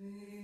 Amen.